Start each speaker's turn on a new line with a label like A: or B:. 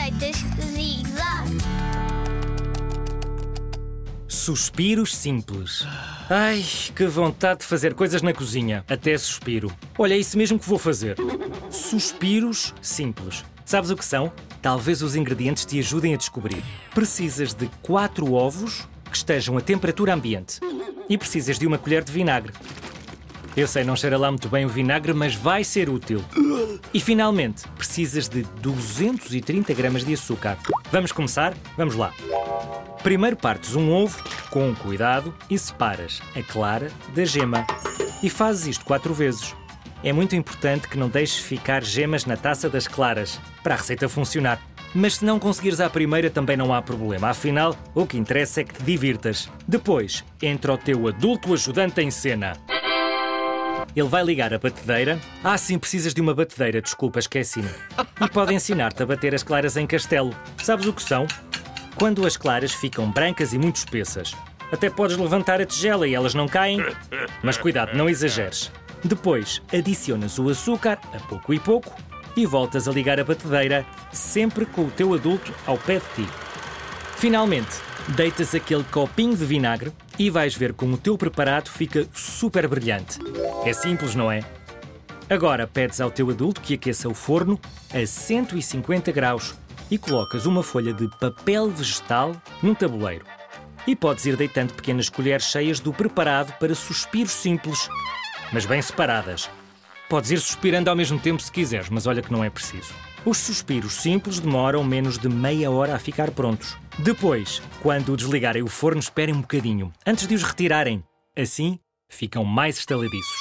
A: receitas Zig-Zag.
B: Suspiros simples. Ai, que vontade de fazer coisas na cozinha. Até suspiro. Olha, é isso mesmo que vou fazer. Suspiros simples. Sabes o que são? Talvez os ingredientes te ajudem a descobrir. Precisas de 4 ovos que estejam a temperatura ambiente. E precisas de uma colher de vinagre. Eu sei, não cheira lá muito bem o vinagre, mas vai ser útil. E finalmente, precisas de 230 gramas de açúcar. Vamos começar? Vamos lá. Primeiro partes um ovo com cuidado e separas a clara da gema. E fazes isto quatro vezes. É muito importante que não deixes ficar gemas na taça das claras para a receita funcionar. Mas se não conseguires à primeira também não há problema. Afinal, o que interessa é que te divirtas. Depois, entra o teu adulto ajudante em cena. Ele vai ligar a batedeira. Ah, sim, precisas de uma batedeira, desculpa, esqueci-me. E pode ensinar-te a bater as claras em castelo. Sabes o que são? Quando as claras ficam brancas e muito espessas. Até podes levantar a tigela e elas não caem. Mas cuidado, não exageres. Depois, adicionas o açúcar a pouco e pouco e voltas a ligar a batedeira, sempre com o teu adulto ao pé de ti. Finalmente, deitas aquele copinho de vinagre e vais ver como o teu preparado fica super brilhante. É simples, não é? Agora pedes ao teu adulto que aqueça o forno a 150 graus e colocas uma folha de papel vegetal num tabuleiro. E podes ir deitando pequenas colheres cheias do preparado para suspiros simples, mas bem separadas. Podes ir suspirando ao mesmo tempo se quiseres, mas olha que não é preciso. Os suspiros simples demoram menos de meia hora a ficar prontos. Depois, quando desligarem o forno, esperem um bocadinho, antes de os retirarem. Assim, ficam mais estaladiços.